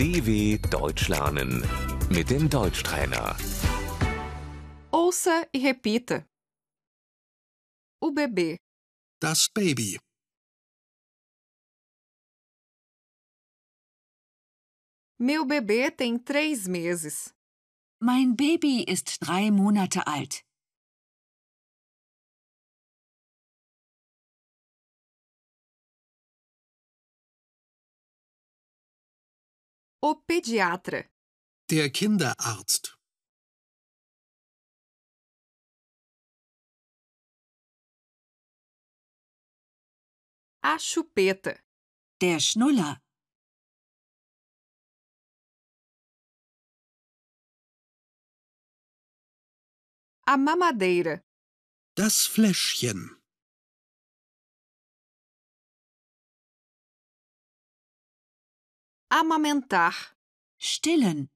DW Deutsch lernen mit dem Deutschtrainer. Ouça e repita. O bebê, Das Baby. meu bebê tem três meses. Mein Baby ist drei Monate alt. O pediatra, Der Kinderarzt. a chupeta, Der Schnuller. a mamadeira, Das Fläschchen. Amamentar, Stillen.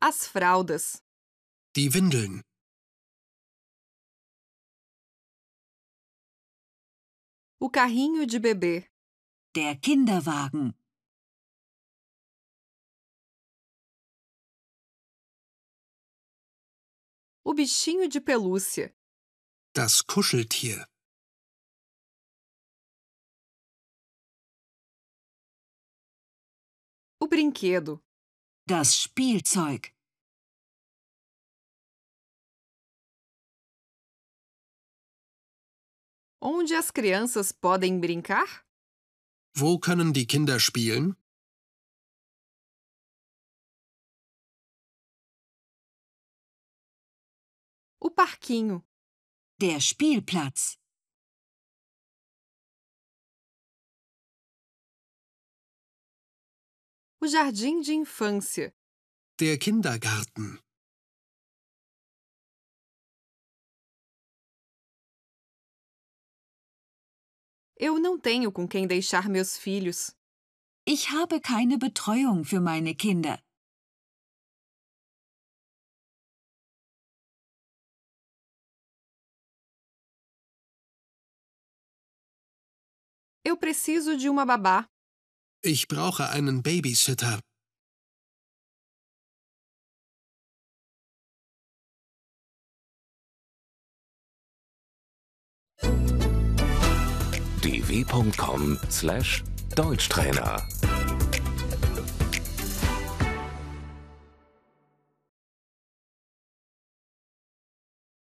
as fraldas, Die Windeln. o carrinho de bebê, Der Kinderwagen. o bichinho de pelúcia, Das Kuscheltier. Brinquedo, Das Spielzeug. onde as crianças podem brincar, Wo können die Kinder spielen? o parquinho, Der Spielplatz. O jardim de infância, Der Kindergarten. eu não tenho com quem deixar meus filhos. Ich habe keine Betreuung für meine Kinder. Eu preciso de uma babá. Ich brauche einen Babysitter. dw.com/deutschtrainer